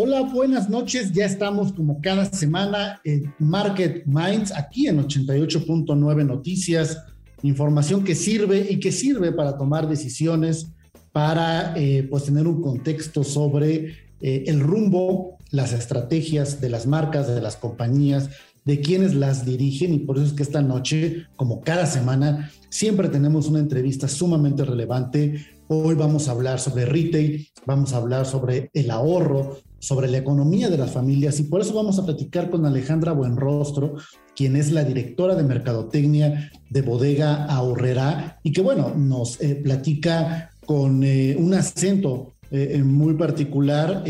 Hola, buenas noches. Ya estamos como cada semana en Market Minds, aquí en 88.9 Noticias. Información que sirve y que sirve para tomar decisiones, para eh, pues tener un contexto sobre eh, el rumbo, las estrategias de las marcas, de las compañías, de quienes las dirigen. Y por eso es que esta noche, como cada semana, siempre tenemos una entrevista sumamente relevante. Hoy vamos a hablar sobre retail, vamos a hablar sobre el ahorro, sobre la economía de las familias y por eso vamos a platicar con Alejandra Buenrostro, quien es la directora de Mercadotecnia de Bodega Ahorrera y que bueno, nos eh, platica con eh, un acento eh, muy particular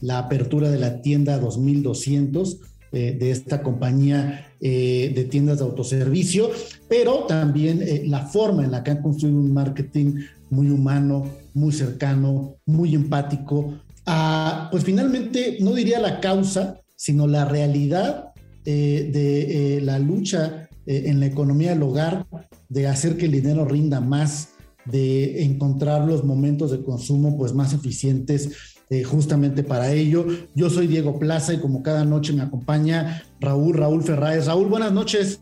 la apertura de la tienda 2200 de esta compañía de tiendas de autoservicio, pero también la forma en la que han construido un marketing muy humano, muy cercano, muy empático, pues finalmente, no diría la causa, sino la realidad eh, de eh, la lucha eh, en la economía del hogar, de hacer que el dinero rinda más, de encontrar los momentos de consumo pues más eficientes justamente para ello. Yo soy Diego Plaza y como cada noche me acompaña Raúl, Raúl Ferráez. Raúl, buenas noches.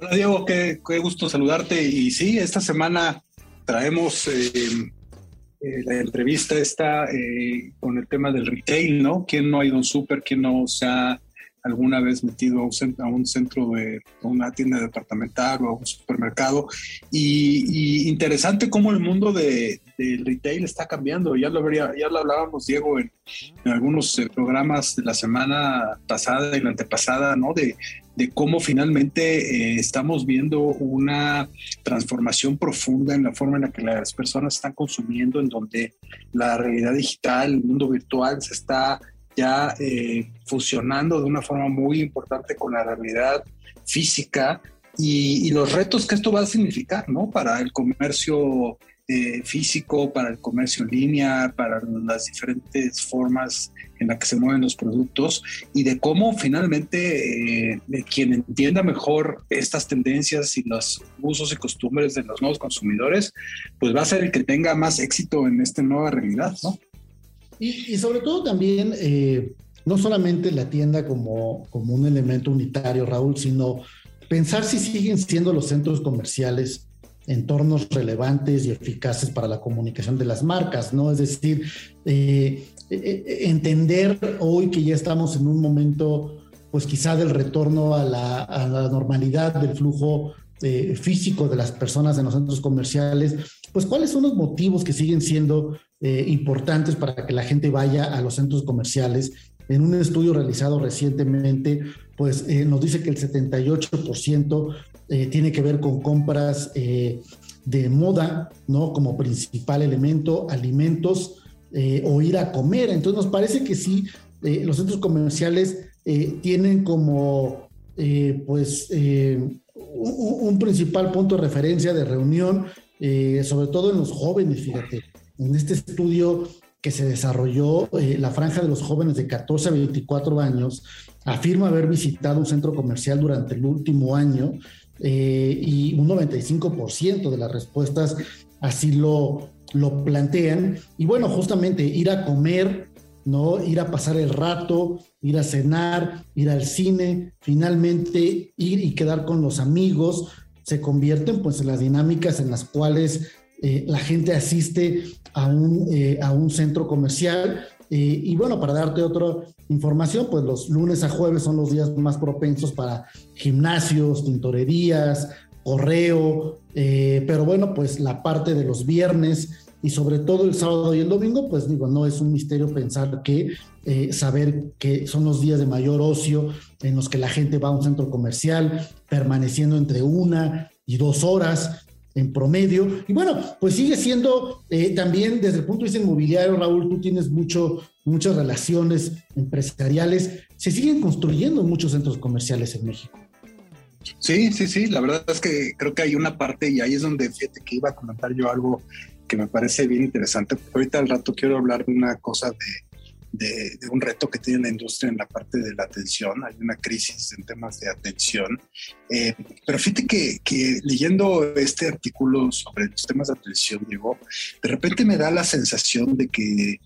Hola Diego, qué, gusto saludarte. Y sí, esta semana traemos la entrevista está eh, con el tema del retail, ¿no? ¿Quién no ha ido a un súper? ¿Quién no se ha alguna vez metido a un, centro, de una tienda departamental o a un supermercado? Y, interesante cómo el mundo de, del retail está cambiando. Ya lo, habría, ya lo hablábamos, Diego, en, algunos eh, programas de la semana pasada y la antepasada, ¿no? De, de cómo finalmente eh, estamos viendo una transformación profunda en la forma en la que las personas están consumiendo, en donde la realidad digital, el mundo virtual se está ya eh, fusionando de una forma muy importante con la realidad física y, y, los retos que esto va a significar, ¿no? Para el comercio eh, físico, para el comercio en línea, para las diferentes formas en las que se mueven los productos y de cómo finalmente eh, quien entienda mejor estas tendencias y los usos y costumbres de los nuevos consumidores, pues va a ser el que tenga más éxito en esta nueva realidad, ¿no? Y, sobre todo también, eh, no solamente la tienda como, como un elemento unitario, Raúl, sino pensar si siguen siendo los centros comerciales entornos relevantes y eficaces para la comunicación de las marcas, ¿no? Es decir, eh, eh, eh, entender hoy que ya estamos en un momento, pues quizá del retorno a la, normalidad del flujo físico de las personas en los centros comerciales, pues cuáles son los motivos que siguen siendo importantes para que la gente vaya a los centros comerciales. En un estudio realizado recientemente, pues nos dice que el 78% eh, tiene que ver con compras eh, de moda, ¿no? Como principal elemento, alimentos eh, o ir a comer. Entonces nos parece que sí, los centros comerciales tienen como, pues, un, un, principal punto de referencia de reunión, sobre todo en los jóvenes, fíjate. En este estudio que se desarrolló, la franja de los jóvenes de 14 a 24 años afirma haber visitado un centro comercial durante el último año eh, y un 95% de las respuestas así lo, lo plantean. Y bueno, justamente ir a comer, ¿no? Ir a pasar el rato, ir a cenar, ir al cine, finalmente ir y quedar con los amigos, se convierten pues en las dinámicas en las cuales eh, la gente asiste a un, eh, a un centro comercial Y bueno, para darte otra información, pues los lunes a jueves son los días más propensos para gimnasios, tintorerías, correo, eh, pero bueno, pues la parte de los viernes y sobre todo el sábado y el domingo, pues digo, no es un misterio pensar que eh, saber que son los días de mayor ocio en los que la gente va a un centro comercial permaneciendo entre una y dos horas en promedio. Y bueno, pues sigue siendo eh, también desde el punto de vista inmobiliario, Raúl, tú tienes mucho, muchas relaciones empresariales. Se siguen construyendo muchos centros comerciales en México. Sí, sí, sí, la verdad es que creo que hay una parte y ahí es donde fíjate que iba a comentar yo algo que me parece bien interesante. Ahorita al rato quiero hablar de una cosa de, de, un reto que tiene la industria en la parte de la atención. Hay una crisis en temas de atención. Eh, pero fíjate que, que, leyendo este artículo sobre los temas de atención, Diego, de repente me da la sensación de que,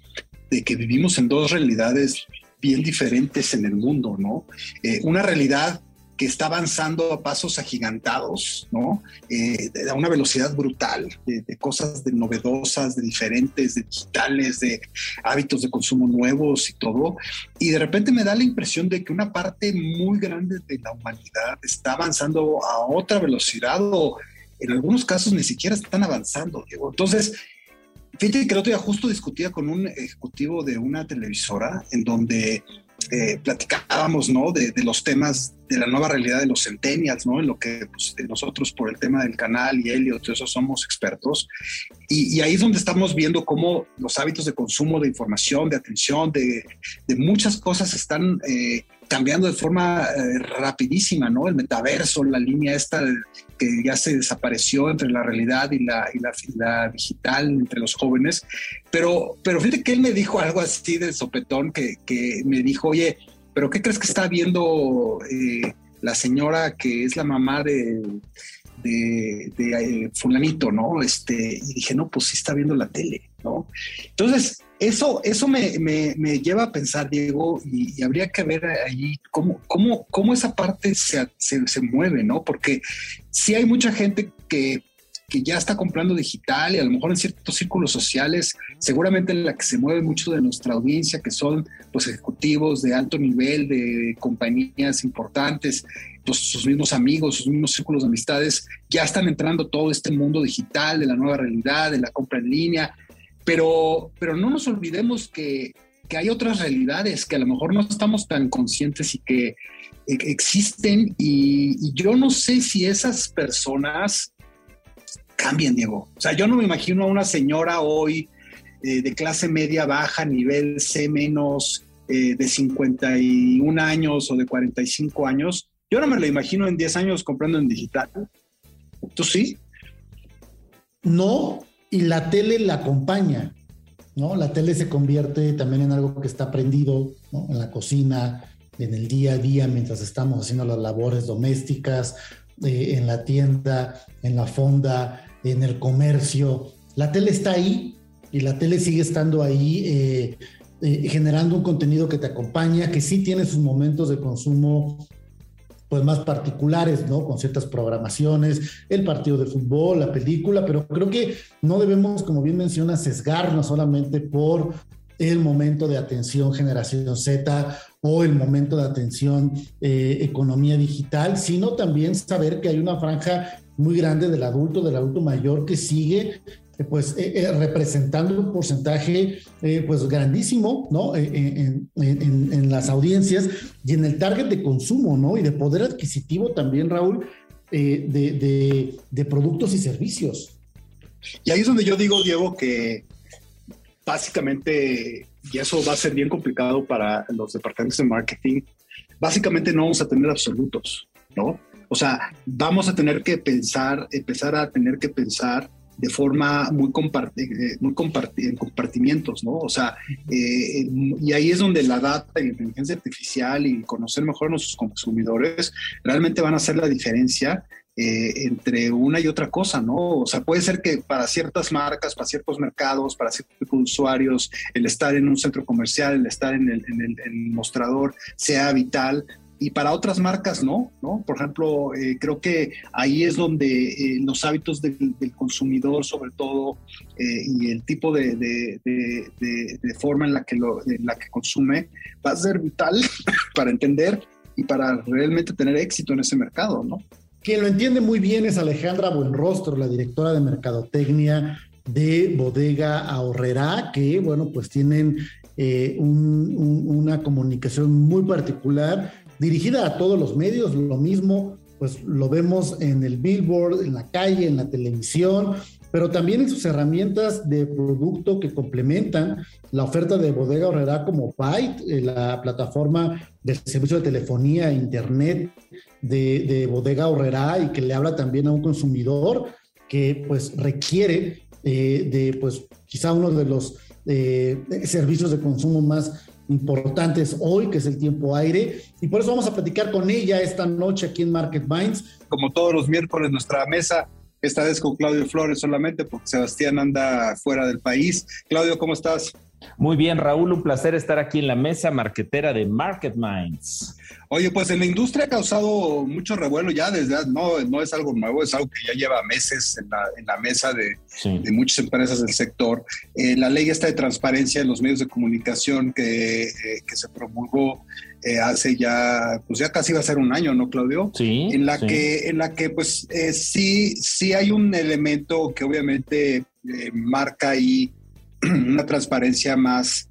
de que vivimos en dos realidades bien diferentes en el mundo, ¿no? Eh, una realidad que está avanzando a pasos agigantados, ¿no? Eh, a una velocidad brutal, de, cosas de novedosas, de diferentes, de digitales, de hábitos de consumo nuevos y todo. Y de repente me da la impresión de que una parte muy grande de la humanidad está avanzando a otra velocidad o en algunos casos ni siquiera están avanzando, Diego. Entonces, fíjate que el otro día justo discutía con un ejecutivo de una televisora en donde eh, platicábamos, ¿no? De, los temas de la nueva realidad de los centennials, ¿no? En lo que pues, nosotros por el tema del canal y Elliot, eso somos expertos. Y, ahí es donde estamos viendo cómo los hábitos de consumo de información, de atención, de, de muchas cosas están eh, cambiando de forma eh, rapidísima, ¿no? El metaverso, la línea esta que ya se desapareció entre la realidad y la, y la, digital entre los jóvenes. Pero, pero fíjate que él me dijo algo así de sopetón que, que me dijo, oye, ¿pero qué crees que está viendo eh, la señora que es la mamá de, de, eh, fulanito, ¿no? Este, y dije, no, pues sí está viendo la tele, ¿no? Entonces, eso, eso me, lleva a pensar, Diego, y, habría que ver ahí cómo, cómo, cómo esa parte se, se, mueve, ¿no? Porque si hay mucha gente que, que, ya está comprando digital y a lo mejor en ciertos círculos sociales, seguramente en la que se mueve mucho de nuestra audiencia, que son los ejecutivos de alto nivel, de compañías importantes, pues, sus mismos amigos, sus mismos círculos de amistades, ya están entrando todo este mundo digital, de la nueva realidad, de la compra en línea pero, pero no nos olvidemos que, que hay otras realidades que a lo mejor no estamos tan conscientes y que e, existen y, yo no sé si esas personas cambian, Diego. O sea, yo no me imagino a una señora hoy eh, de clase media baja, nivel C menos, eh, de 51 años o de 45 años. Yo no me la imagino en 10 años comprando en digital. ¿Tú sí? No, y la tele la acompaña, ¿no? La tele se convierte también en algo que está prendido. En la cocina, en el día a día, mientras estamos haciendo las labores domésticas, eh, en la tienda, en la fonda, en el comercio. La tele está ahí y la tele sigue estando ahí. Eh, eh, generando un contenido que te acompaña, que sí tiene sus momentos de consumo pues más particulares, ¿no? Con ciertas programaciones, el partido de fútbol, la película, pero creo que no debemos, como bien menciona, sesgarnos solamente por el momento de atención generación Z o el momento de atención eh, economía digital, sino también saber que hay una franja muy grande del adulto, del adulto mayor que sigue pues eh, eh, representando un porcentaje pues grandísimo, ¿no? En, las audiencias y en el target de consumo, ¿no? Y de poder adquisitivo también, Raúl, de, de, productos y servicios. Y ahí es donde yo digo, Diego, que básicamente, y eso va a ser bien complicado para los departamentos de marketing, básicamente no vamos a tener absolutos, ¿no? O sea, vamos a tener que pensar, empezar a tener que pensar de forma muy, eh, muy en compartimientos, ¿no? O sea, eh, y ahí es donde la data y la inteligencia artificial y conocer mejor a nuestros consumidores realmente van a hacer la diferencia eh, entre una y otra cosa, ¿no? O sea, puede ser que para ciertas marcas, para ciertos mercados, para ciertos usuarios, el estar en un centro comercial, el estar en el, en el mostrador sea vital, y para otras marcas no, ¿no? Por ejemplo, eh, creo que ahí es donde eh, los hábitos del, consumidor, sobre todo, eh, y el tipo de, de, forma en la, que lo, en la que consume, va a ser vital para entender y para realmente tener éxito en ese mercado, ¿no? Quien lo entiende muy bien es Alejandra Buenrostro, la directora de Mercadotecnia de Bodega Ahorrera, que, bueno, pues tienen una comunicación muy particular dirigida a todos los medios, lo mismo, pues lo vemos en el billboard, en la calle, en la televisión, pero también en sus herramientas de producto que complementan la oferta de Bodega Horrera como Byte, eh, la plataforma de servicio de telefonía e internet de, Bodega Horrera y que le habla también a un consumidor que pues requiere eh, de pues quizá uno de los eh, servicios de consumo más importantes hoy, que es el tiempo aire. Y por eso vamos a platicar con ella esta noche aquí en Market Minds. Como todos los miércoles, nuestra mesa, esta vez con Claudio Flores solamente, porque Sebastián anda fuera del país. Claudio, ¿cómo estás? Muy bien, Raúl, un placer estar aquí en la mesa marquetera de Market Minds. Oye, pues en la industria ha causado mucho revuelo ya desde, no, no es algo nuevo, es algo que ya lleva meses en la, en la mesa de, de, muchas empresas del sector. Eh, la ley esta de transparencia en los medios de comunicación que, eh, que se promulgó eh, hace ya, pues ya casi va a ser un año, ¿no, Claudio? Sí. En la que, en la que pues sí, sí hay un elemento que obviamente marca ahí una transparencia más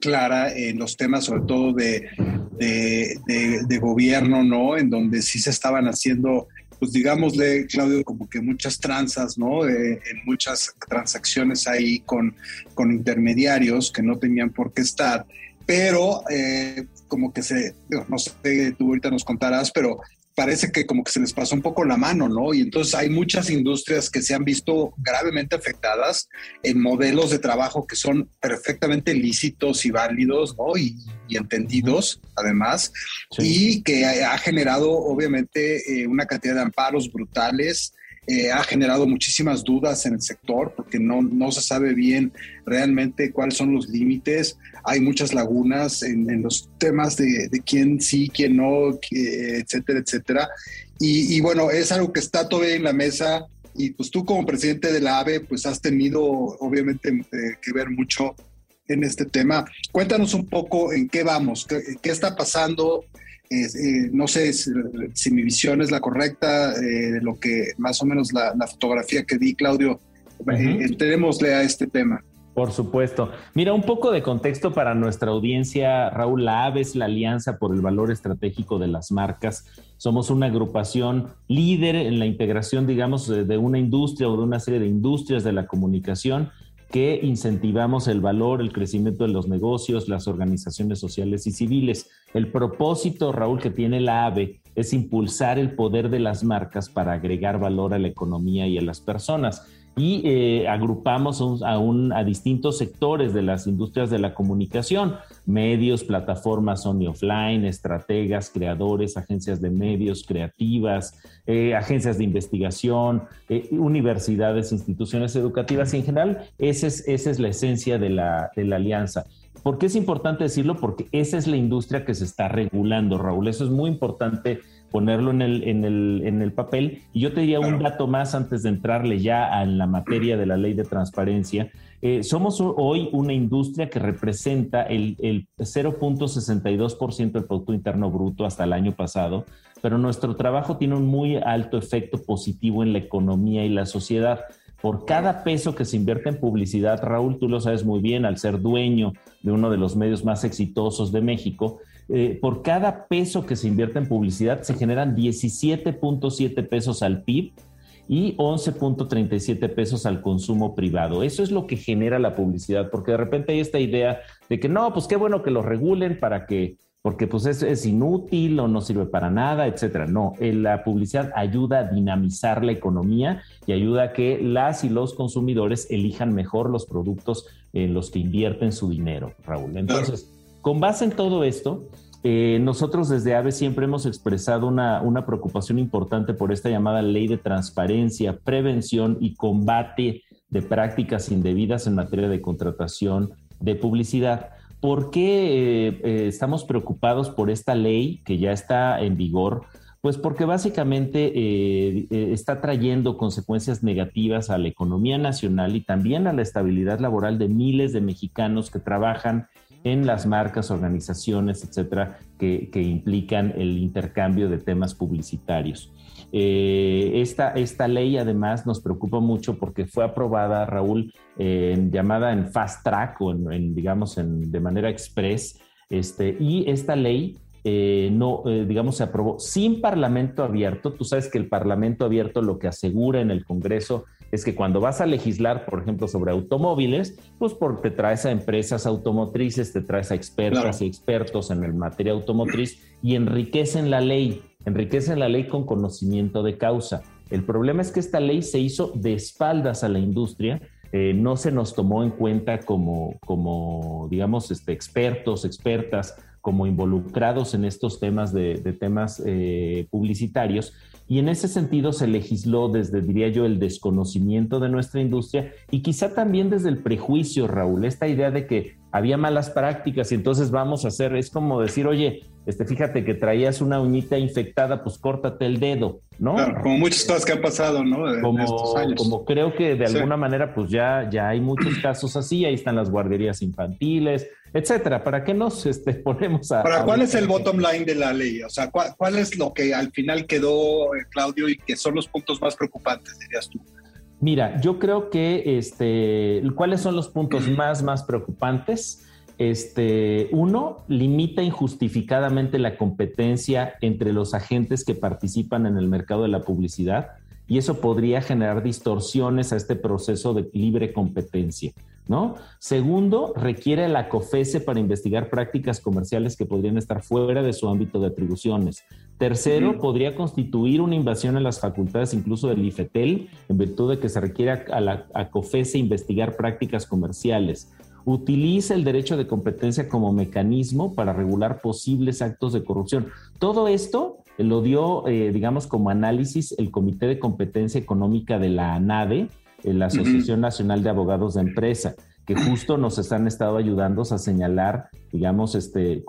clara en los temas, sobre todo de, de, gobierno, ¿no? En donde sí se estaban haciendo, pues digámosle, Claudio, como que muchas tranzas, ¿no? en muchas transacciones ahí con, con intermediarios que no tenían por qué estar, pero eh, como que se, no sé, tú ahorita nos contarás, pero parece que como que se les pasó un poco la mano, ¿no? Y entonces hay muchas industrias que se han visto gravemente afectadas en modelos de trabajo que son perfectamente lícitos y válidos, ¿no? Y, entendidos, además, y que ha, generado, obviamente, eh, una cantidad de amparos brutales. Eh, ha generado muchísimas dudas en el sector porque no, no se sabe bien realmente cuáles son los límites hay muchas lagunas en, los temas de, quién sí, quién no, etcétera, etcétera. Y, bueno, es algo que está todavía en la mesa y pues tú como presidente de la AVE, pues has tenido obviamente eh, que ver mucho en este tema. Cuéntanos un poco en qué vamos, qué, está pasando. Eh, no sé si, mi visión es la correcta, eh, de lo que más o menos la, fotografía que di, Claudio, enterémosle a este tema. Por supuesto. Mira, un poco de contexto para nuestra audiencia. Raúl, la AVE es la Alianza por el Valor Estratégico de las Marcas. Somos una agrupación líder en la integración, digamos, de una industria o de una serie de industrias de la comunicación que incentivamos el valor, el crecimiento de los negocios, las organizaciones sociales y civiles. El propósito, Raúl, que tiene la AVE es impulsar el poder de las marcas para agregar valor a la economía y a las personas y eh, agrupamos a, distintos sectores de las industrias de la comunicación, medios, plataformas on offline, estrategas, creadores, agencias de medios, creativas, eh, agencias de investigación, eh, universidades, instituciones educativas y en general esa es, esa es la esencia de la, de la alianza. ¿Por qué es importante decirlo? Porque esa es la industria que se está regulando, Raúl. Eso es muy importante ponerlo en el, en el, en el papel. Y yo te diría un dato más antes de entrarle ya a la materia de la ley de transparencia. Eh, somos hoy una industria que representa el, el 0.62% del Producto Interno Bruto hasta el año pasado, pero nuestro trabajo tiene un muy alto efecto positivo en la economía y la sociedad. Por cada peso que se invierte en publicidad, Raúl, tú lo sabes muy bien, al ser dueño de uno de los medios más exitosos de México, eh, por cada peso que se invierte en publicidad se generan 17.7 pesos al PIB y 11.37 pesos al consumo privado. Eso es lo que genera la publicidad, porque de repente hay esta idea de que no, pues qué bueno que lo regulen para que, porque pues es, es inútil o no sirve para nada, etcétera. No, eh, la publicidad ayuda a dinamizar la economía y ayuda a que las y los consumidores elijan mejor los productos en los que invierten su dinero, Raúl. Entonces, con base en todo esto, eh, nosotros desde AVE siempre hemos expresado una, una, preocupación importante por esta llamada ley de transparencia, prevención y combate de prácticas indebidas en materia de contratación de publicidad. ¿Por qué eh, eh, estamos preocupados por esta ley que ya está en vigor? Pues porque básicamente está trayendo consecuencias negativas a la economía nacional y también a la estabilidad laboral de miles de mexicanos que trabajan en las marcas, organizaciones, etcétera, que, implican el intercambio de temas publicitarios. esta, esta, ley además nos preocupa mucho porque fue aprobada, Raúl, llamada en fast track o en, digamos en, de manera express. Este, y esta ley eh, no, eh, digamos, se aprobó sin parlamento abierto. Tú sabes que el parlamento abierto lo que asegura en el Congreso es que cuando vas a legislar, por ejemplo, sobre automóviles, pues porque te traes a empresas automotrices, te traes a expertas y expertos en el materia automotriz y enriquecen la ley, enriquecen la ley con conocimiento de causa. El problema es que esta ley se hizo de espaldas a la industria eh, no se nos tomó en cuenta como, como digamos, este, expertos, expertas, como involucrados en estos temas de, temas eh, publicitarios. Y en ese sentido se legisló desde, diría yo, el desconocimiento de nuestra industria y quizá también desde el prejuicio, Raúl, esta idea de que había malas prácticas y entonces vamos a hacer, es como decir, oye, este, fíjate que traías una uñita infectada, pues córtate el dedo, ¿no? Claro, como muchas cosas que han pasado, ¿no? como, creo que de alguna manera, pues ya, ya hay muchos casos así, ahí están las guarderías infantiles, etcétera. ¿Para qué nos este, ponemos a... ¿Para cuál es el bottom line de la ley? O sea, ¿cuál, ¿cuál, es lo que al final quedó, eh, Claudio, y que son los puntos más preocupantes, dirías tú? Mira, yo creo que este, ¿cuáles son los puntos más, más preocupantes? Este, uno, limita injustificadamente la competencia entre los agentes que participan en el mercado de la publicidad y eso podría generar distorsiones a este proceso de libre competencia. ¿No? Segundo, requiere la COFESE para investigar prácticas comerciales que podrían estar fuera de su ámbito de atribuciones. Tercero, podría constituir una invasión en las facultades incluso del IFETEL, en virtud de que se requiere a la a COFESE investigar prácticas comerciales. Utiliza el derecho de competencia como mecanismo para regular posibles actos de corrupción. Todo esto lo dio, eh, digamos, como análisis el Comité de Competencia Económica de la ANADE, la Asociación Nacional de Abogados de Empresa, que justo nos están estado ayudando a señalar, digamos, este,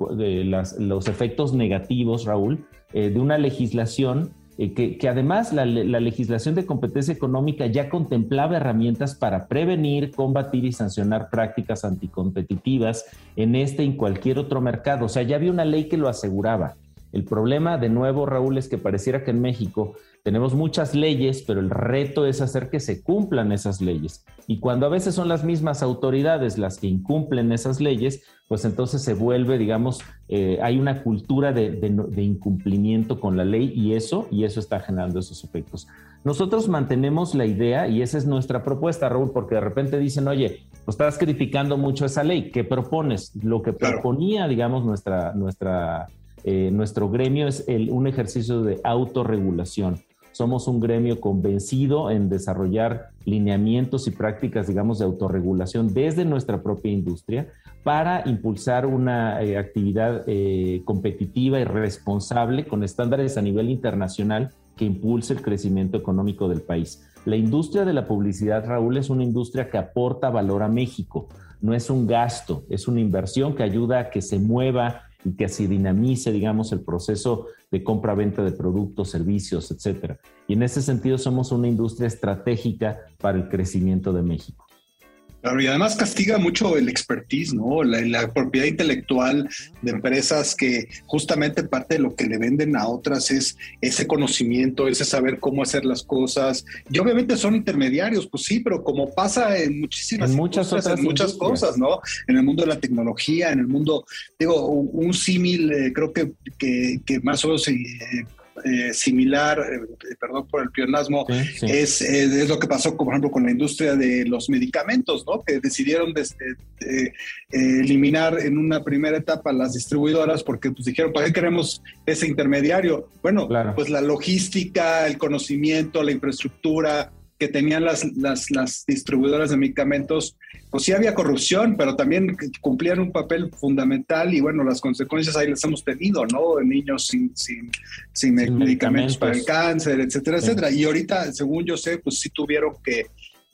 los efectos negativos, Raúl, eh, de una legislación eh, que, además la, legislación de competencia económica ya contemplaba herramientas para prevenir, combatir y sancionar prácticas anticompetitivas en este y en cualquier otro mercado. O sea, ya había una ley que lo aseguraba. El problema, de nuevo, Raúl, es que pareciera que en México tenemos muchas leyes, pero el reto es hacer que se cumplan esas leyes. Y cuando a veces son las mismas autoridades las que incumplen esas leyes, pues entonces se vuelve, digamos, eh, hay una cultura de, incumplimiento con la ley y eso, y eso está generando esos efectos. Nosotros mantenemos la idea, y esa es nuestra propuesta, Raúl, porque de repente dicen, oye, pues estás criticando mucho esa ley, ¿qué propones? Lo que proponía, digamos, nuestra, nuestra, eh, nuestro gremio es el, un ejercicio de autorregulación somos un gremio convencido en desarrollar lineamientos y prácticas, digamos, de autorregulación desde nuestra propia industria para impulsar una eh, actividad eh, competitiva y responsable con estándares a nivel internacional que impulse el crecimiento económico del país. La industria de la publicidad, Raúl, es una industria que aporta valor a México. No es un gasto, es una inversión que ayuda a que se mueva y que así dinamice, digamos, el proceso de compra-venta de productos, servicios, etcétera. Y en ese sentido somos una industria estratégica para el crecimiento de México. Claro, y además castiga mucho el expertise, ¿no? La, propiedad intelectual de empresas que justamente parte de lo que le venden a otras es ese conocimiento, ese saber cómo hacer las cosas. Y obviamente son intermediarios, pues sí, pero como pasa en muchísimas muchas otras en muchas cosas, ¿no? En el mundo de la tecnología, en el mundo, digo, un, símil, eh, creo que, que, más o menos eh, eh, similar, eh, perdón por el pionasmo, Es, es, lo que pasó, por ejemplo, con la industria de los medicamentos, ¿no? Que decidieron eh, eliminar en una primera etapa las distribuidoras porque pues dijeron, ¿para qué queremos ese intermediario? Bueno, pues la logística, el conocimiento, la infraestructura, que tenían las, las, las, distribuidoras de medicamentos, pues sí había corrupción, pero también cumplían un papel fundamental y bueno, las consecuencias ahí las hemos tenido, ¿no? Niños sin, sin, sin, medicamentos, para el cáncer, etcétera, etcétera. Y ahorita, según yo sé, pues sí tuvieron que,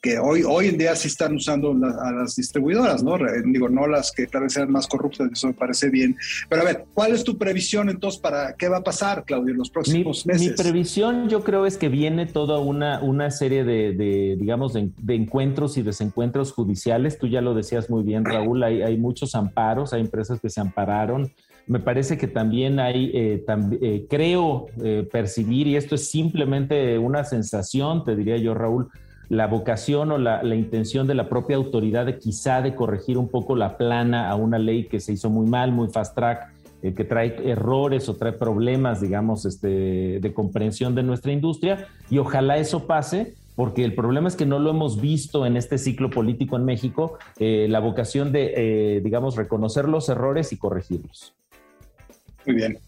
que hoy, hoy en día sí están usando a las distribuidoras, ¿no? Digo, no las que tal vez sean más corruptas, eso me parece bien. Pero a ver, ¿cuál es tu previsión entonces para qué va a pasar, Claudio, en los próximos meses? Mi previsión yo creo es que viene toda una, una serie de, digamos, de, encuentros y desencuentros judiciales. Tú ya lo decías muy bien, Raúl, hay, hay muchos amparos, hay empresas que se ampararon. Me parece que también hay, eh, eh, creo eh, percibir, y esto es simplemente una sensación, te diría yo, Raúl, la vocación o la, intención de la propia autoridad de quizá de corregir un poco la plana a una ley que se hizo muy mal, muy fast track, eh, que trae errores o trae problemas, digamos, este, de comprensión de nuestra industria. Y ojalá eso pase, porque el problema es que no lo hemos visto en este ciclo político en México, eh, la vocación de, eh, digamos, reconocer los errores y corregirlos. Muy bien.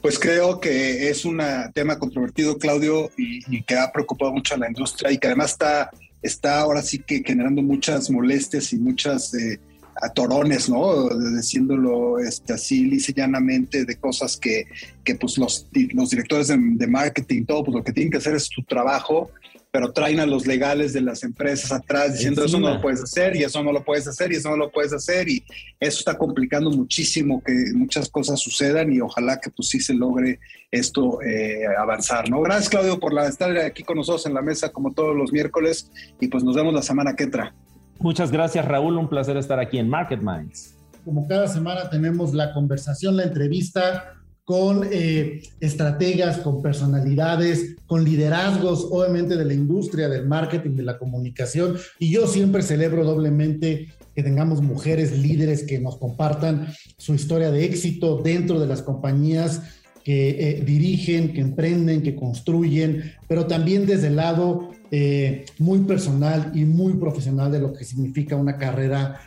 Pues creo que es un tema controvertido, Claudio, y, que ha preocupado mucho a la industria y que además está, está ahora sí que generando muchas molestias y muchas eh, atorones, ¿no? Diciéndolo este, así lisa llanamente de cosas que, que pues los, los directores de, de marketing, todo, pues lo que tienen que hacer es su trabajo pero traen a los legales de las empresas atrás diciendo eso no lo puedes hacer y eso no lo puedes hacer y eso no lo puedes hacer y eso está complicando muchísimo que muchas cosas sucedan y ojalá que pues sí se logre esto eh, avanzar, ¿no? Gracias Claudio por la, estar aquí con nosotros en la mesa como todos los miércoles y pues nos vemos la semana que entra. Muchas gracias Raúl, un placer estar aquí en Market Minds. Como cada semana tenemos la conversación, la entrevista con eh, estrategas, con personalidades, con liderazgos, obviamente de la industria, del marketing, de la comunicación. Y yo siempre celebro doblemente que tengamos mujeres líderes que nos compartan su historia de éxito dentro de las compañías que eh, dirigen, que emprenden, que construyen, pero también desde el lado eh, muy personal y muy profesional de lo que significa una carrera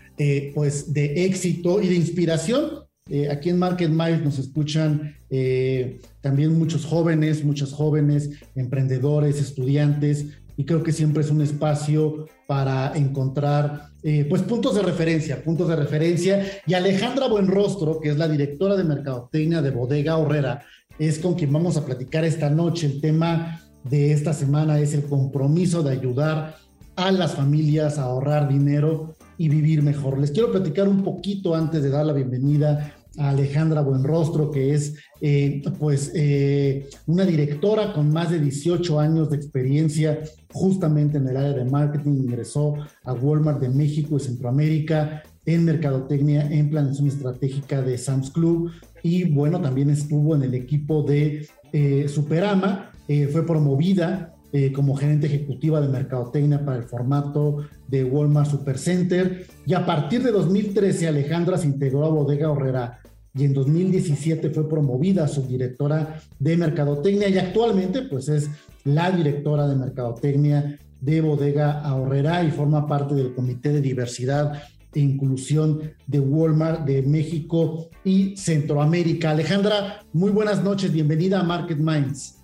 pues de éxito y de inspiración eh, aquí en Market Minds nos escuchan eh, también muchos jóvenes, muchas jóvenes, emprendedores, estudiantes, y creo que siempre es un espacio para encontrar eh, pues puntos de referencia, puntos de referencia. Y Alejandra Buenrostro, que es la directora de Mercadotecnia de Bodega Horrera, es con quien vamos a platicar esta noche. El tema de esta semana es el compromiso de ayudar a las familias a ahorrar dinero y vivir mejor. Les quiero platicar un poquito antes de dar la bienvenida a Alejandra Buenrostro, que es eh, pues eh, una directora con más de 18 años de experiencia justamente en el área de marketing, ingresó a Walmart de México y Centroamérica en mercadotecnia, en planeación estratégica de Sam's Club. Y bueno, también estuvo en el equipo de eh, Superama, fue promovida eh, como gerente ejecutiva de mercadotecnia para el formato de Walmart Supercenter. Y a partir de 2013, Alejandra se integró a Bodega Horrera y en 2017 fue promovida a subdirectora de mercadotecnia y actualmente pues es la directora de mercadotecnia de Bodega Horrera y forma parte del Comité de Diversidad e Inclusión de Walmart de México y Centroamérica. Alejandra, muy buenas noches, bienvenida a Market Minds.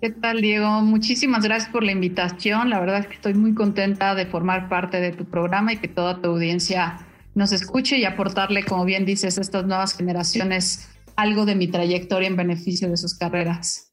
¿Qué tal, Diego? Muchísimas gracias por la invitación. La verdad es que estoy muy contenta de formar parte de tu programa y que toda tu audiencia nos escuche y aportarle, como bien dices, a estas nuevas generaciones algo de mi trayectoria en beneficio de sus carreras.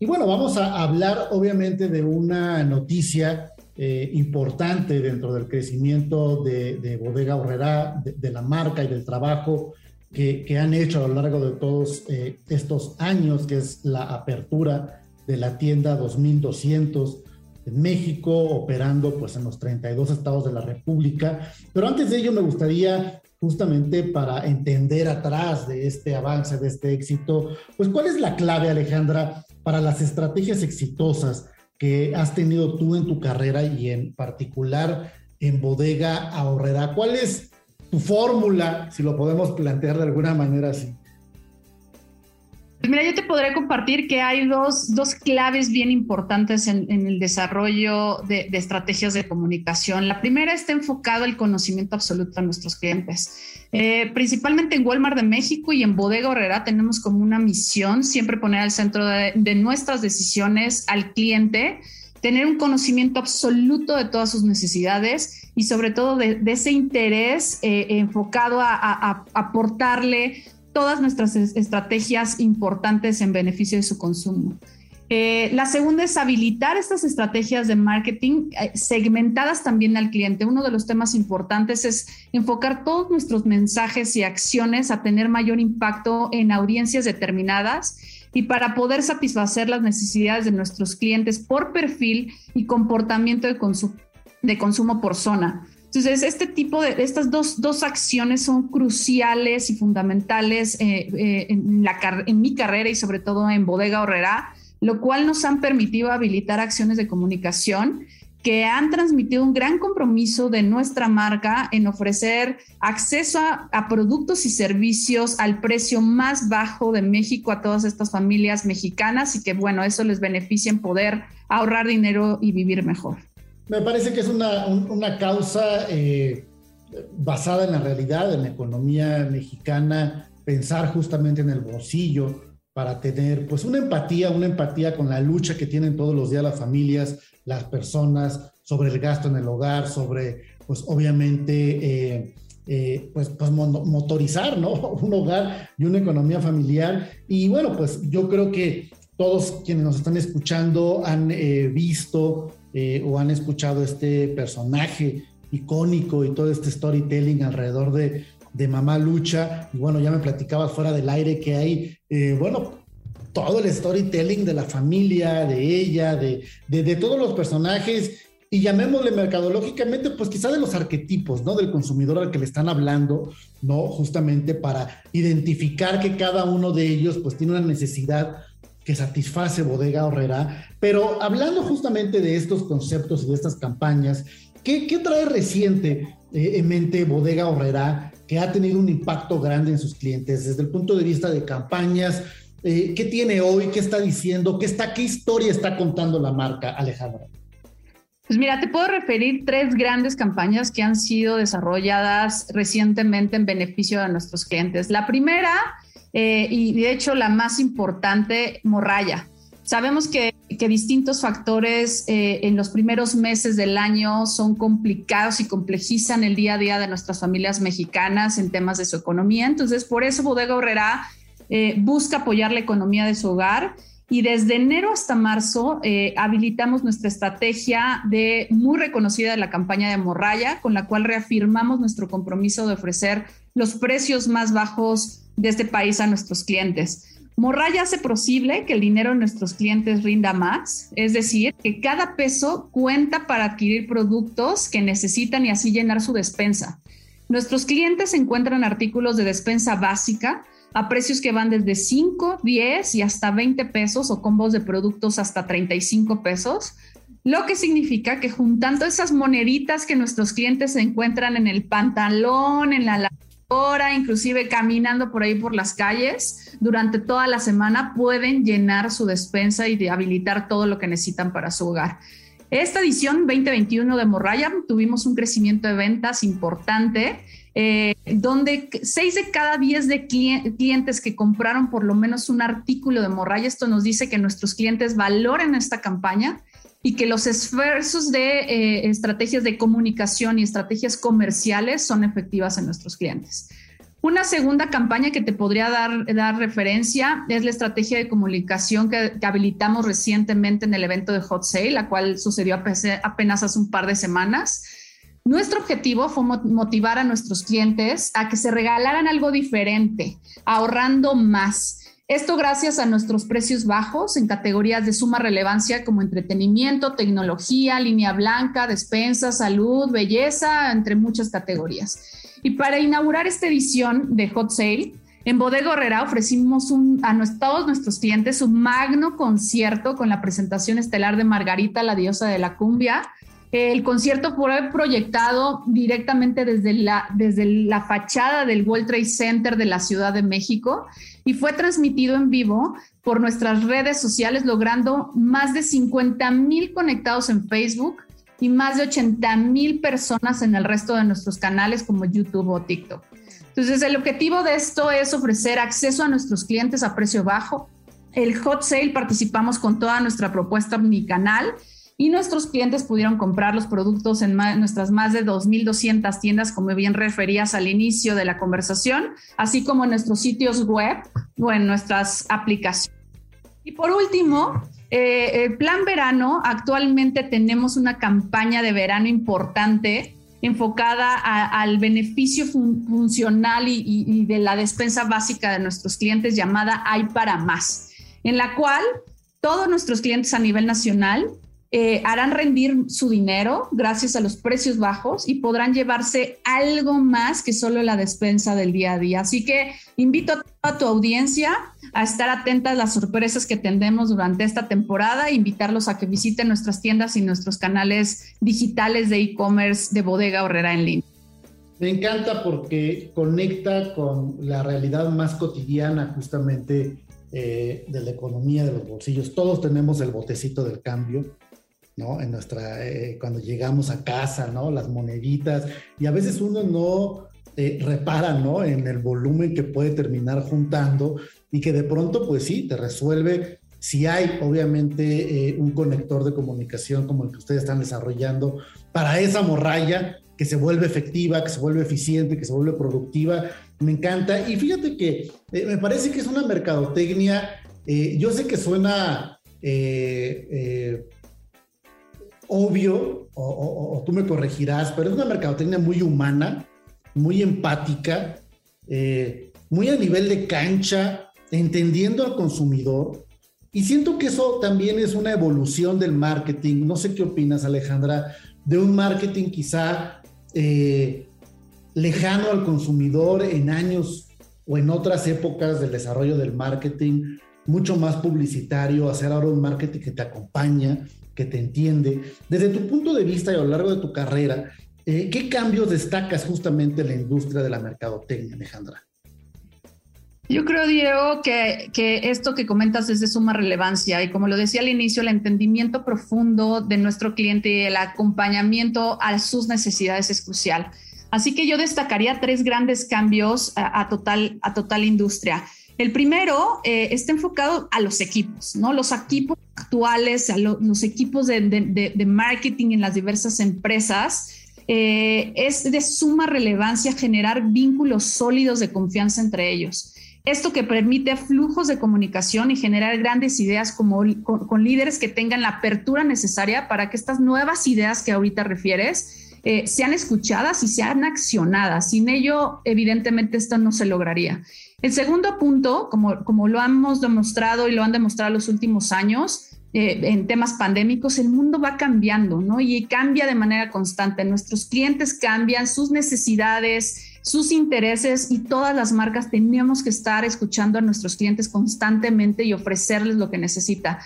Y bueno, vamos a hablar obviamente de una noticia eh, importante dentro del crecimiento de, Bodega Horrera, de, la marca y del trabajo que, han hecho a lo largo de todos eh, estos años, que es la apertura de la tienda 2200 en México, operando pues en los 32 estados de la República. Pero antes de ello me gustaría justamente para entender atrás de este avance, de este éxito, pues cuál es la clave, Alejandra, para las estrategias exitosas que has tenido tú en tu carrera y en particular en Bodega Ahorrera. ¿Cuál es tu fórmula, si lo podemos plantear de alguna manera así? Pues mira, yo te podré compartir que hay dos, dos claves bien importantes en, el desarrollo de, estrategias de comunicación. La primera está enfocado al conocimiento absoluto de nuestros clientes. Eh, principalmente en Walmart de México y en Bodega Horrera tenemos como una misión siempre poner al centro de, nuestras decisiones al cliente, tener un conocimiento absoluto de todas sus necesidades y sobre todo de, ese interés eh, enfocado a aportarle todas nuestras estrategias importantes en beneficio de su consumo. Eh, la segunda es habilitar estas estrategias de marketing eh, segmentadas también al cliente. Uno de los temas importantes es enfocar todos nuestros mensajes y acciones a tener mayor impacto en audiencias determinadas y para poder satisfacer las necesidades de nuestros clientes por perfil y comportamiento de, de consumo por zona. Entonces, este tipo de, estas dos, dos acciones son cruciales y fundamentales eh, en, la, en mi carrera y sobre todo en Bodega Horrera lo cual nos han permitido habilitar acciones de comunicación que han transmitido un gran compromiso de nuestra marca en ofrecer acceso a, productos y servicios al precio más bajo de México a todas estas familias mexicanas y que bueno, eso les beneficia en poder ahorrar dinero y vivir mejor. Me parece que es una, una causa eh, basada en la realidad, en la economía mexicana, pensar justamente en el bolsillo, para tener pues una empatía, una empatía con la lucha que tienen todos los días las familias, las personas, sobre el gasto en el hogar, sobre pues obviamente eh, eh, pues, pues motorizar, ¿no? Un hogar y una economía familiar. Y bueno, pues yo creo que todos quienes nos están escuchando han visto o han escuchado este personaje icónico y todo este storytelling alrededor de, de Mamá Lucha. Y bueno, ya me platicabas fuera del aire que hay, eh, bueno, todo el storytelling de la familia, de ella, de, de, todos los personajes. Y llamémosle mercadológicamente, pues quizá de los arquetipos, ¿no? Del consumidor al que le están hablando, ¿no? Justamente para identificar que cada uno de ellos, pues tiene una necesidad que satisface Bodega Horrera. Pero hablando justamente de estos conceptos y de estas campañas, ¿qué, qué trae reciente eh, en mente Bodega Horrera que ha tenido un impacto grande en sus clientes desde el punto de vista de campañas. Eh, ¿Qué tiene hoy? ¿Qué está diciendo? ¿Qué, está, ¿Qué historia está contando la marca, Alejandra? Pues mira, te puedo referir tres grandes campañas que han sido desarrolladas recientemente en beneficio de nuestros clientes. La primera, eh, y de hecho la más importante, Morraya. Sabemos que, distintos factores eh, en los primeros meses del año son complicados y complejizan el día a día de nuestras familias mexicanas en temas de su economía. Entonces, por eso Bodega Horrera eh, busca apoyar la economía de su hogar y desde enero hasta marzo eh, habilitamos nuestra estrategia de muy reconocida de la campaña de Morraya, con la cual reafirmamos nuestro compromiso de ofrecer los precios más bajos de este país a nuestros clientes. Morraya hace posible que el dinero de nuestros clientes rinda más, es decir, que cada peso cuenta para adquirir productos que necesitan y así llenar su despensa. Nuestros clientes encuentran artículos de despensa básica a precios que van desde 5, 10 y hasta 20 pesos o combos de productos hasta 35 pesos, lo que significa que juntando esas moneditas que nuestros clientes encuentran en el pantalón, en la hora, inclusive caminando por ahí por las calles, durante toda la semana pueden llenar su despensa y habilitar todo lo que necesitan para su hogar. Esta edición 2021 de Morraya tuvimos un crecimiento de ventas importante, eh, donde 6 de cada 10 de clientes que compraron por lo menos un artículo de Morraya, esto nos dice que nuestros clientes valoren esta campaña y que los esfuerzos de eh, estrategias de comunicación y estrategias comerciales son efectivas en nuestros clientes. Una segunda campaña que te podría dar, dar referencia es la estrategia de comunicación que, habilitamos recientemente en el evento de Hot Sale, la cual sucedió apenas hace un par de semanas. Nuestro objetivo fue motivar a nuestros clientes a que se regalaran algo diferente, ahorrando más esto gracias a nuestros precios bajos en categorías de suma relevancia como entretenimiento, tecnología, línea blanca, despensa, salud, belleza, entre muchas categorías. Y para inaugurar esta edición de Hot Sale, en Bodega Herrera ofrecimos a todos nuestros clientes un magno concierto con la presentación estelar de Margarita, la diosa de la cumbia, el concierto fue proyectado directamente desde la, desde la fachada del World Trade Center de la Ciudad de México y fue transmitido en vivo por nuestras redes sociales, logrando más de 50 mil conectados en Facebook y más de 80 mil personas en el resto de nuestros canales como YouTube o TikTok. Entonces, el objetivo de esto es ofrecer acceso a nuestros clientes a precio bajo. El hot sale participamos con toda nuestra propuesta omnicanal canal y nuestros clientes pudieron comprar los productos en nuestras más de 2.200 tiendas, como bien referías al inicio de la conversación, así como en nuestros sitios web o en nuestras aplicaciones. Y por último, eh, el plan verano, actualmente tenemos una campaña de verano importante enfocada al beneficio funcional y, de la despensa básica de nuestros clientes llamada Hay para más, en la cual todos nuestros clientes a nivel nacional eh, harán rendir su dinero gracias a los precios bajos y podrán llevarse algo más que solo la despensa del día a día. Así que invito a toda tu audiencia a estar atentas a las sorpresas que tendremos durante esta temporada, invitarlos a que visiten nuestras tiendas y nuestros canales digitales de e-commerce de Bodega Horrera en línea. Me encanta porque conecta con la realidad más cotidiana justamente eh, de la economía de los bolsillos. Todos tenemos el botecito del cambio ¿no? En nuestra, eh, cuando llegamos a casa, ¿no? Las moneditas, y a veces uno no eh, repara, ¿no? En el volumen que puede terminar juntando y que de pronto, pues sí, te resuelve. Si hay, obviamente, eh, un conector de comunicación como el que ustedes están desarrollando para esa morralla que se vuelve efectiva, que se vuelve eficiente, que se vuelve productiva, me encanta. Y fíjate que me parece que es una mercadotecnia, yo sé que suena obvio, o, tú me corregirás, pero es una mercadotecnia muy humana, muy empática, eh, muy a nivel de cancha, entendiendo al consumidor. Y siento que eso también es una evolución del marketing. No sé qué opinas, Alejandra, de un marketing quizá eh, lejano al consumidor en años o en otras épocas del desarrollo del marketing, mucho más publicitario, hacer ahora un marketing que te acompaña, que te entiende. Desde tu punto de vista y a lo largo de tu carrera, eh, ¿qué cambios destacas justamente en la industria de la mercadotecnia, Alejandra? Yo creo, Diego, que, que, esto que comentas es de suma relevancia y como lo decía al inicio, el entendimiento profundo de nuestro cliente y el acompañamiento a sus necesidades es crucial. Así que yo destacaría tres grandes cambios a, total, a total industria. El primero eh, está enfocado a los equipos, ¿no? Los equipos actuales, a los equipos de, marketing en las diversas empresas. Eh, es de suma relevancia generar vínculos sólidos de confianza entre ellos. Esto que permite flujos de comunicación y generar grandes ideas como, con, líderes que tengan la apertura necesaria para que estas nuevas ideas que ahorita refieres eh, sean escuchadas y sean accionadas. Sin ello, evidentemente, esto no se lograría. El segundo punto, como, como lo hemos demostrado y lo han demostrado los últimos años, eh, en temas pandémicos, el mundo va cambiando, ¿no? Y cambia de manera constante. Nuestros clientes cambian, sus necesidades, sus intereses y todas las marcas tenemos que estar escuchando a nuestros clientes constantemente y ofrecerles lo que necesita.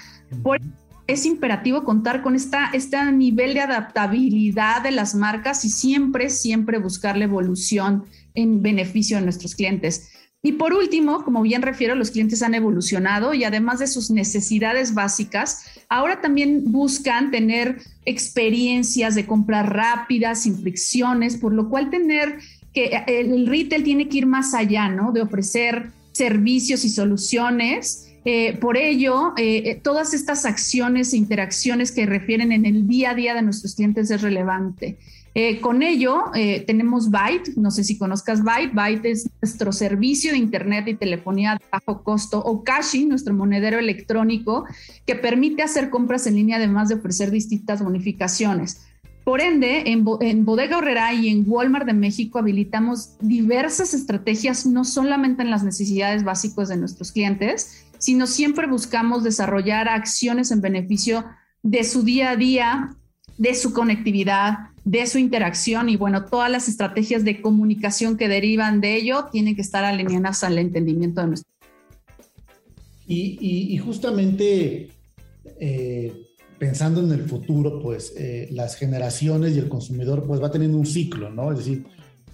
Por es imperativo contar con esta, este nivel de adaptabilidad de las marcas y siempre, siempre buscar la evolución en beneficio de nuestros clientes. Y por último, como bien refiero, los clientes han evolucionado y además de sus necesidades básicas, ahora también buscan tener experiencias de compra rápidas, sin fricciones, por lo cual tener que el retail tiene que ir más allá, ¿no? De ofrecer servicios y soluciones. Eh, por ello, eh, eh, todas estas acciones e interacciones que refieren en el día a día de nuestros clientes es relevante. Eh, con ello, eh, tenemos Byte, no sé si conozcas Byte, Byte es nuestro servicio de Internet y telefonía de bajo costo, o Cashi, nuestro monedero electrónico, que permite hacer compras en línea además de ofrecer distintas bonificaciones. Por ende, en, Bodega Horrera y en Walmart de México habilitamos diversas estrategias, no solamente en las necesidades básicas de nuestros clientes, sino siempre buscamos desarrollar acciones en beneficio de su día a día, de su conectividad, de su interacción y bueno, todas las estrategias de comunicación que derivan de ello tienen que estar alineadas al entendimiento de nuestro. Y, justamente eh, pensando en el futuro, pues eh, las generaciones y el consumidor pues va teniendo un ciclo, ¿no? Es decir,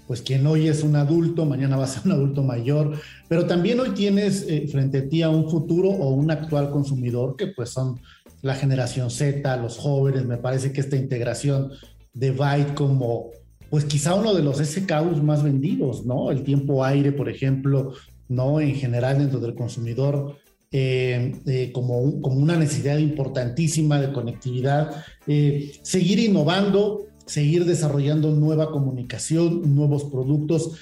pues quien hoy es un adulto, mañana va a ser un adulto mayor, pero también hoy tienes eh, frente a ti a un futuro o un actual consumidor que pues son la generación Z, los jóvenes, me parece que esta integración de Byte como, pues quizá uno de los SKUs más vendidos, ¿no? El tiempo aire, por ejemplo, ¿no? En general dentro del consumidor, eh, eh, como, una necesidad importantísima de conectividad, eh, seguir innovando, seguir desarrollando nueva comunicación, nuevos productos,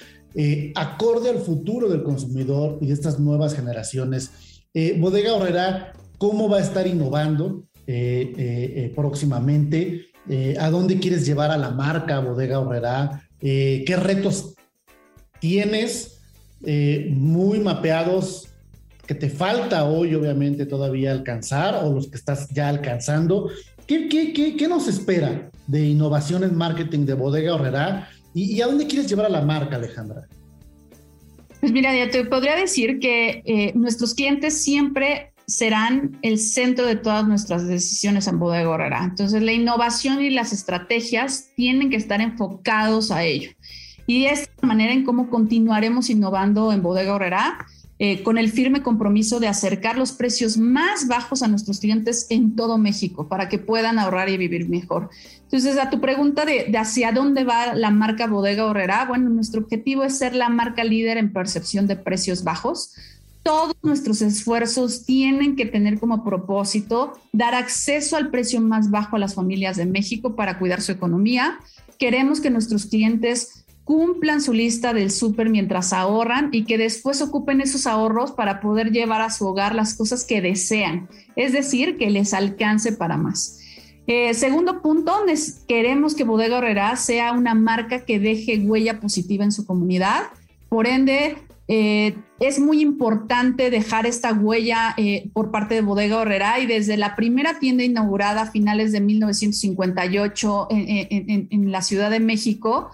acorde al futuro del consumidor y de estas nuevas generaciones. Bodega Horrera cómo va a estar innovando próximamente, a dónde quieres llevar a la marca Bodega Horrera, qué retos tienes muy mapeados que te falta hoy, obviamente, todavía alcanzar o los que estás ya alcanzando. ¿Qué, qué, qué, nos espera de innovación en marketing de Bodega Horrera? ¿Y, a dónde quieres llevar a la marca, Alejandra? Pues mira, te podría decir que eh, nuestros clientes siempre serán el centro de todas nuestras decisiones en Bodega Horrera. Entonces, la innovación y las estrategias tienen que estar enfocados a ello. Y de esta manera en cómo continuaremos innovando en Bodega Horrera eh, con el firme compromiso de acercar los precios más bajos a nuestros clientes en todo México para que puedan ahorrar y vivir mejor. Entonces, a tu pregunta de, hacia dónde va la marca Bodega Horrera, bueno, nuestro objetivo es ser la marca líder en percepción de precios bajos. Todos nuestros esfuerzos tienen que tener como propósito dar acceso al precio más bajo a las familias de México para cuidar su economía. Queremos que nuestros clientes cumplan su lista del súper mientras ahorran y que después ocupen esos ahorros para poder llevar a su hogar las cosas que desean, es decir, que les alcance para más. Eh, segundo punto, queremos que Bodega Herrera sea una marca que deje huella positiva en su comunidad. Por ende, eh, es muy importante dejar esta huella eh, por parte de Bodega Herrera y desde la primera tienda inaugurada a finales de 1958 en la Ciudad de México,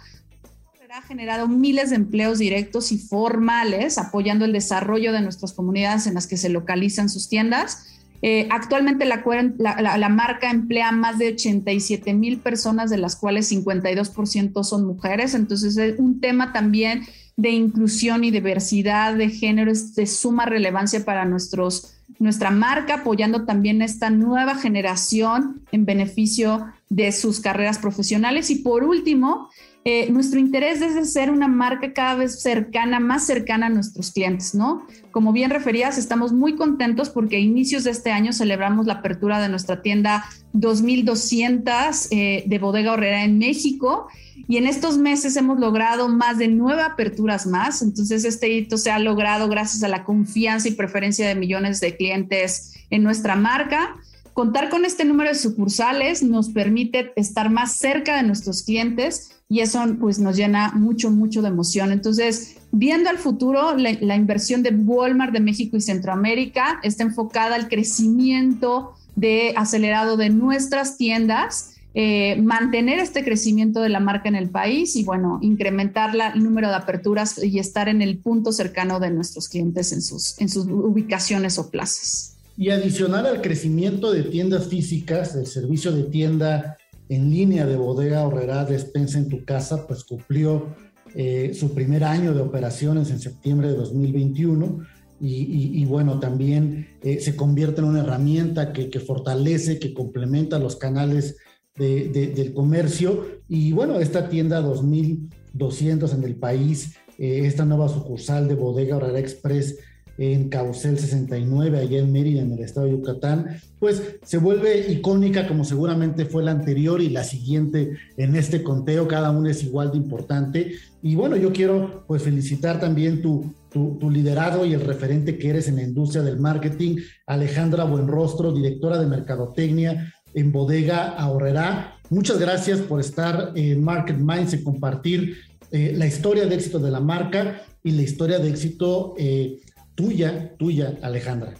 ha generado miles de empleos directos y formales, apoyando el desarrollo de nuestras comunidades en las que se localizan sus tiendas. Eh, actualmente la, la, marca emplea más de 87 mil personas, de las cuales 52% son mujeres. Entonces es un tema también de inclusión y diversidad de género es de suma relevancia para nuestros, nuestra marca, apoyando también esta nueva generación en beneficio de sus carreras profesionales. Y por último, eh, nuestro interés es ser una marca cada vez cercana, más cercana a nuestros clientes, ¿no? Como bien referías, estamos muy contentos porque a inicios de este año celebramos la apertura de nuestra tienda 2200 eh, de Bodega Horrera en México y en estos meses hemos logrado más de nueve aperturas más. Entonces, este hito se ha logrado gracias a la confianza y preferencia de millones de clientes en nuestra marca. Contar con este número de sucursales nos permite estar más cerca de nuestros clientes y eso pues nos llena mucho, mucho de emoción. Entonces, viendo al futuro, la, inversión de Walmart de México y Centroamérica está enfocada al crecimiento de acelerado de nuestras tiendas, eh, mantener este crecimiento de la marca en el país y bueno, incrementar la, el número de aperturas y estar en el punto cercano de nuestros clientes en sus, en sus ubicaciones o plazas. Y adicional al crecimiento de tiendas físicas, el servicio de tienda en línea de bodega horrera despensa en tu casa, pues cumplió eh, su primer año de operaciones en septiembre de 2021 y, bueno, también eh, se convierte en una herramienta que, fortalece, que complementa los canales del comercio. Y bueno, esta tienda 2200 en el país, eh, esta nueva sucursal de bodega horrera express en Causel 69, allá en Mérida, en el estado de Yucatán, pues se vuelve icónica como seguramente fue la anterior y la siguiente en este conteo, cada una es igual de importante. Y bueno, yo quiero pues felicitar también tu, tu, liderado y el referente que eres en la industria del marketing, Alejandra Buenrostro, directora de Mercadotecnia en Bodega Ahorrera. Muchas gracias por estar en Market Minds y compartir eh, la historia de éxito de la marca y la historia de éxito eh, tuya, tuya, Alejandra.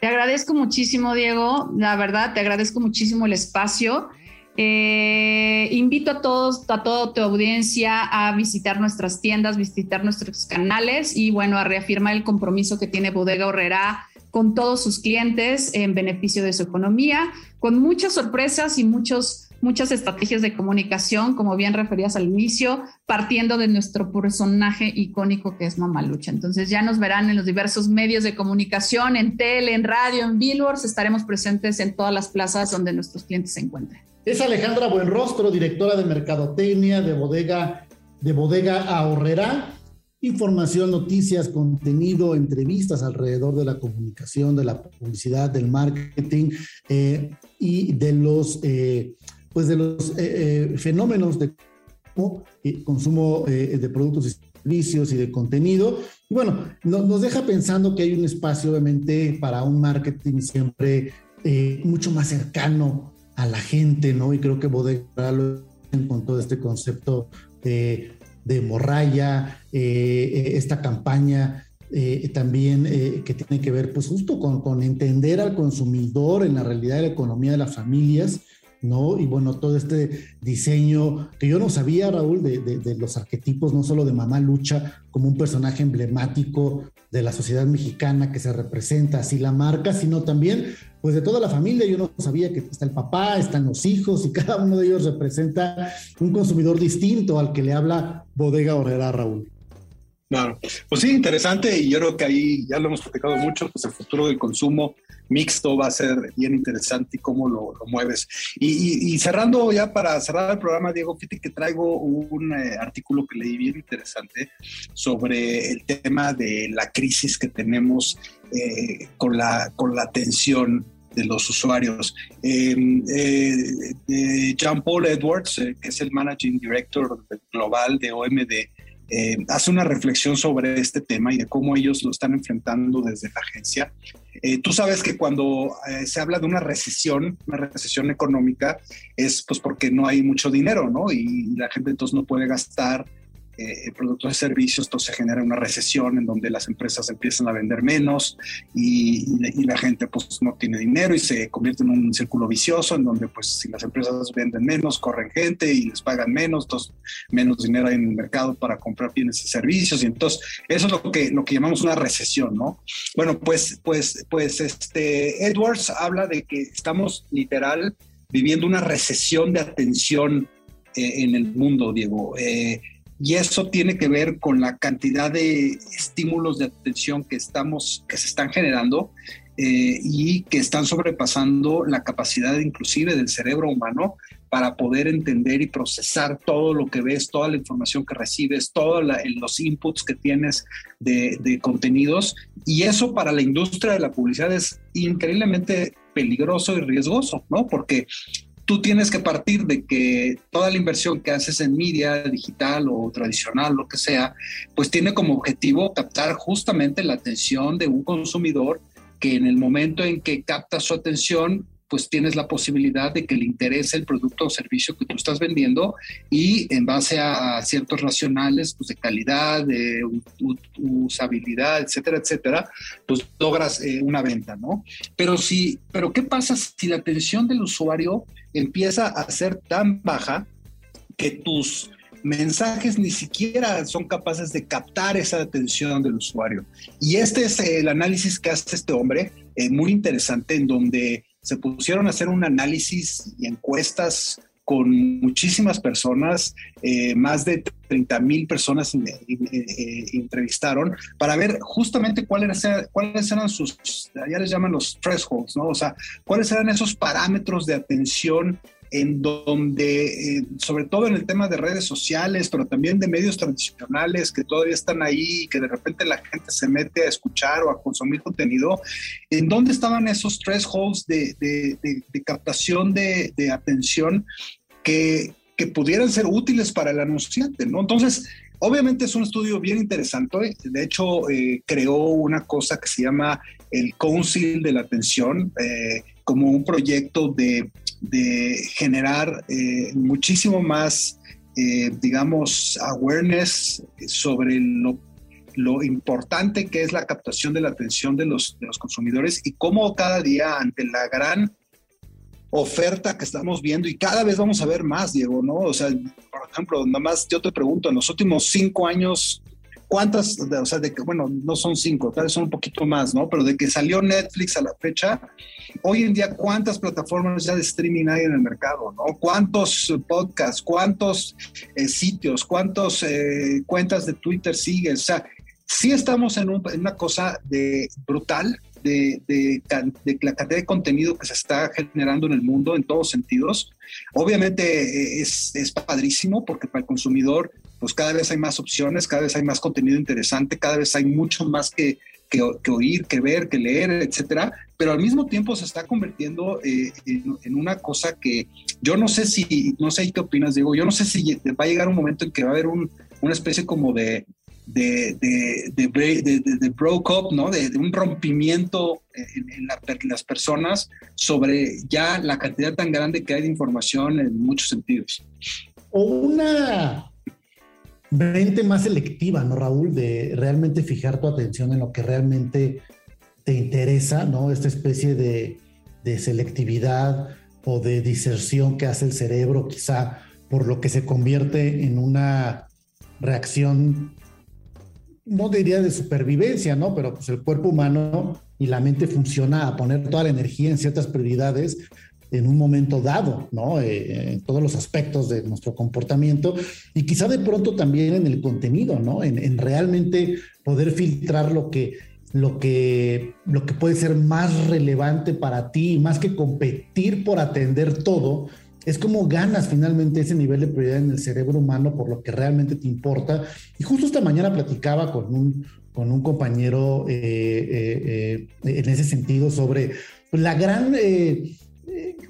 Te agradezco muchísimo, Diego. La verdad, te agradezco muchísimo el espacio. Eh, invito a todos, a toda tu audiencia a visitar nuestras tiendas, visitar nuestros canales y bueno, a reafirmar el compromiso que tiene Bodega Horrera con todos sus clientes en beneficio de su economía, con muchas sorpresas y muchos muchas estrategias de comunicación, como bien referías al inicio, partiendo de nuestro personaje icónico que es Mamalucha. Entonces ya nos verán en los diversos medios de comunicación, en tele, en radio, en billboards, estaremos presentes en todas las plazas donde nuestros clientes se encuentren. Es Alejandra Buenrostro, directora de Mercadotecnia de Bodega, de Bodega Ahorrera. Información, noticias, contenido, entrevistas alrededor de la comunicación, de la publicidad, del marketing eh, y de los eh, pues de los eh, eh, fenómenos de consumo eh, de productos servicios y de contenido. Y bueno, nos deja pensando que hay un espacio obviamente para un marketing siempre eh, mucho más cercano a la gente, ¿no? Y creo que Bodega lo con todo este concepto de, de eh, eh, esta campaña también que tiene que ver pues justo con, con entender al consumidor en la realidad de la economía de las familias ¿no? Y bueno, todo este diseño que yo no sabía, Raúl, de, los arquetipos, no solo de Mamá Lucha como un personaje emblemático de la sociedad mexicana que se representa así la marca, sino también pues de toda la familia. Yo no sabía que está el papá, están los hijos y cada uno de ellos representa un consumidor distinto al que le habla Bodega Horrera, Raúl. Claro, pues sí, interesante y yo creo que ahí ya lo hemos platicado mucho, pues el futuro del consumo mixto va a ser bien interesante y cómo lo, mueves. Y, cerrando ya para cerrar el programa, Diego, fíjate que traigo un eh, artículo que leí bien interesante sobre el tema de la crisis que tenemos eh, con, la, con la atención de los usuarios. Em, eh, John Paul Edwards, que es el Managing Director global de OMD, eh, hace una reflexión sobre este tema y de cómo ellos lo están enfrentando desde la agencia. Eh, tú sabes que cuando eh, se habla de una recesión, una recesión económica, es pues porque no hay mucho dinero, ¿no? Y la gente entonces no puede gastar eh, productos y servicios, entonces se genera una recesión en donde las empresas empiezan a vender menos y, la gente pues no tiene dinero y se convierte en un círculo vicioso en donde pues si las empresas venden menos, corren gente y les pagan menos, entonces menos dinero hay en el mercado para comprar bienes y servicios y entonces eso es lo que, lo que llamamos una recesión, ¿no? Bueno, pues, pues, pues este Edwards habla de que estamos literal viviendo una recesión de atención eh, en el mundo, Diego. Eh, y eso tiene que ver con la cantidad de estímulos de atención que estamos que se están generando eh, y que están sobrepasando la capacidad inclusive del cerebro humano para poder entender y procesar todo lo que ves, toda la información que recibes, todos los inputs que tienes de, de contenidos. Y eso para la industria de la publicidad es increíblemente peligroso y riesgoso, ¿no? Porque tú tienes que partir de que toda la inversión que haces en media digital o tradicional, lo que sea, pues tiene como objetivo captar justamente la atención de un consumidor que en el momento en que capta su atención, pues tienes la posibilidad de que le interese el producto o servicio que tú estás vendiendo y en base a, ciertos racionales pues de calidad, de usabilidad, etcétera, etcétera, pues logras eh, una venta, ¿no? Pero sí, pero ¿qué pasa si la atención del usuario empieza a ser tan baja que tus mensajes ni siquiera son capaces de captar esa atención del usuario. Y este es el análisis que hace este hombre, eh, muy interesante, en donde se pusieron a hacer un análisis y encuestas con muchísimas personas, eh, más de 30 mil personas eh, entrevistaron para ver justamente cuáles, cuáles eran sus, ya les llaman los thresholds, ¿no? O sea, cuáles eran esos parámetros de atención en donde, eh, sobre todo en el tema de redes sociales, pero también de medios tradicionales que todavía están ahí, que de repente la gente se mete a escuchar o a consumir contenido, en dónde estaban esos thresholds de, de, de, captación de, atención que, que pudieran ser útiles para el anunciante, ¿no? Entonces, Obviamente es un estudio bien interesante. De hecho, eh, creó una cosa que se llama el Council de la Atención, eh, como un proyecto de de generar eh, muchísimo más, eh, digamos, awareness sobre lo, lo, importante que es la captación de la atención de los, de los consumidores y cómo cada día ante la gran oferta que estamos viendo y cada vez vamos a ver más, Diego, ¿no? O sea, por ejemplo, nada más yo te pregunto, en los últimos cinco años, ¿cuántas, o sea, de que, bueno, no son cinco, tal vez son un poquito más, ¿no? Pero de que salió Netflix a la fecha, hoy en día, ¿cuántas plataformas ya de streaming hay en el mercado, ¿no? ¿Cuántos podcasts, cuántos eh, sitios, cuántas eh, cuentas de Twitter sigues? O sea, sí estamos en, una cosa de brutal, de, de, la cantidad de contenido que se está generando en el mundo en todos sentidos. Obviamente eh, es, es padrísimo porque para el consumidor pues cada vez hay más opciones, cada vez hay más contenido interesante, cada vez hay mucho más que, que, oír, que ver, que leer, etcétera, pero al mismo tiempo se está convirtiendo eh, en, una cosa que yo no sé si, no sé qué opinas, Diego, yo no sé si va a llegar un momento en que va a haber una especie como de, de, de, de, broke up, ¿no? De, un rompimiento en, las personas sobre ya la cantidad tan grande que hay de información en muchos sentidos. O una mente más selectiva, ¿no, Raúl? De realmente fijar tu atención en lo que realmente te interesa, ¿no? Esta especie de, selectividad o de diserción que hace el cerebro, quizá por lo que se convierte en una reacción no diría de supervivencia, ¿no? Pero pues el cuerpo humano y la mente funciona a poner toda la energía en ciertas prioridades en un momento dado, ¿no? Eh, en todos los aspectos de nuestro comportamiento y quizá de pronto también en el contenido, ¿no? En, en, realmente poder filtrar lo que, lo, que, lo que puede ser más relevante para ti, más que competir por atender todo, es como ganas finalmente ese nivel de prioridad en el cerebro humano por lo que realmente te importa. Y justo esta mañana platicaba con un, con un compañero eh, eh, eh, en ese sentido sobre la gran...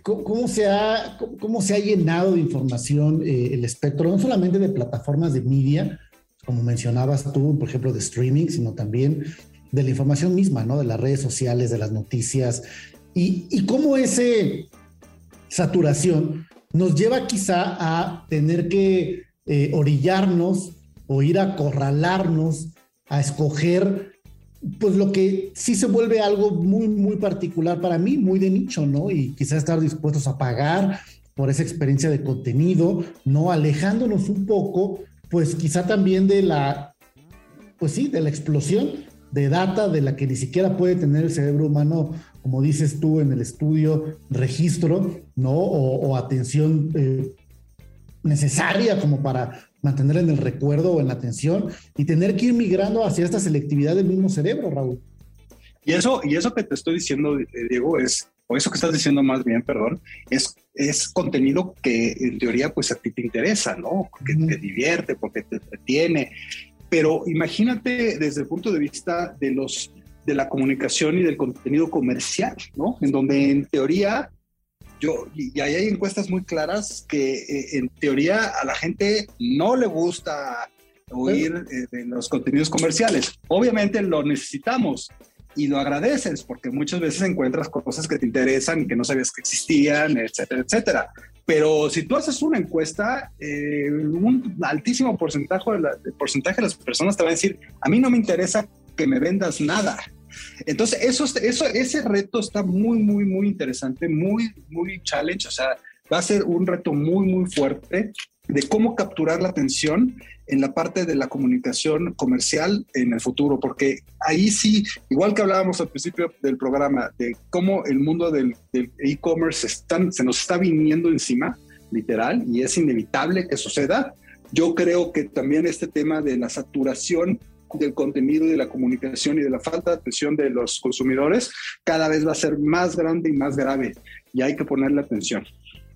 Cómo se, ha, cómo se ha llenado de información el espectro, no solamente de plataformas de media, como mencionabas tú, por ejemplo, de streaming, sino también de la información misma, ¿no? De las redes sociales, de las noticias, y, cómo ese, saturación nos lleva quizá a tener que eh, orillarnos o ir a acorralarnos a escoger pues lo que sí se vuelve algo muy, muy particular para mí, muy de nicho, ¿no? Y quizá estar dispuestos a pagar por esa experiencia de contenido, ¿no? Alejándonos un poco, pues quizá también de la, pues sí, de la explosión de data de la que ni siquiera puede tener el cerebro humano como dices tú en el estudio, registro, ¿no? O, atención eh, necesaria como para mantener en el recuerdo o en la atención y tener que ir migrando hacia esta selectividad del mismo cerebro, Raúl. Y eso, y eso que te estoy diciendo, eh, Diego, es, o eso que estás diciendo más bien, perdón, es, es contenido que en teoría pues a ti te interesa, ¿no? Que te divierte, porque te entretiene. Pero imagínate desde el punto de vista de los de la comunicación y del contenido comercial, ¿no? En donde en teoría, yo, y ahí hay encuestas muy claras que eh, en teoría a la gente no le gusta oír eh, de los contenidos comerciales. Obviamente lo necesitamos y lo agradeces porque muchas veces encuentras cosas que te interesan y que no sabías que existían, etcétera, etcétera. Pero si tú haces una encuesta, eh, un altísimo porcentaje de, la, porcentaje de las personas te van a decir, a mí no me interesa que me vendas nada. Entonces, eso, eso, ese reto está muy, muy, muy interesante, muy, muy challenge, o sea, va a ser un reto muy, muy fuerte de cómo capturar la atención en la parte de la comunicación comercial en el futuro, porque ahí sí, igual que hablábamos al principio del programa, de cómo el mundo del e-commerce se nos está viniendo encima, literal, y es inevitable que suceda. Yo creo que también este tema de la saturación del contenido y de la comunicación y de la falta de atención de los consumidores cada vez va a ser más grande y más grave y hay que ponerle atención.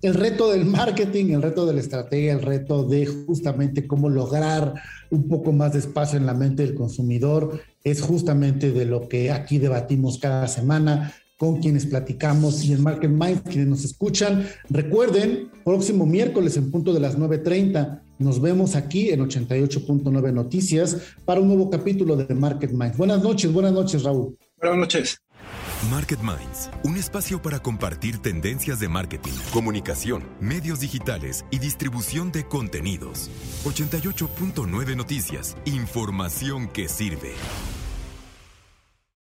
El reto del marketing, el reto de la estrategia, el reto de justamente cómo lograr un poco más de espacio en la mente del consumidor es justamente de lo que aquí debatimos cada semana con quienes platicamos y en Market Mind, quienes nos escuchan. Recuerden, próximo miércoles en punto de las 9.30 nos vemos aquí en 88.9 Noticias para un nuevo capítulo de Market Minds. Buenas noches, buenas noches, Raúl. Buenas noches. Market Minds, un espacio para compartir tendencias de marketing, comunicación, medios digitales y distribución de contenidos. 88.9 Noticias, información que sirve.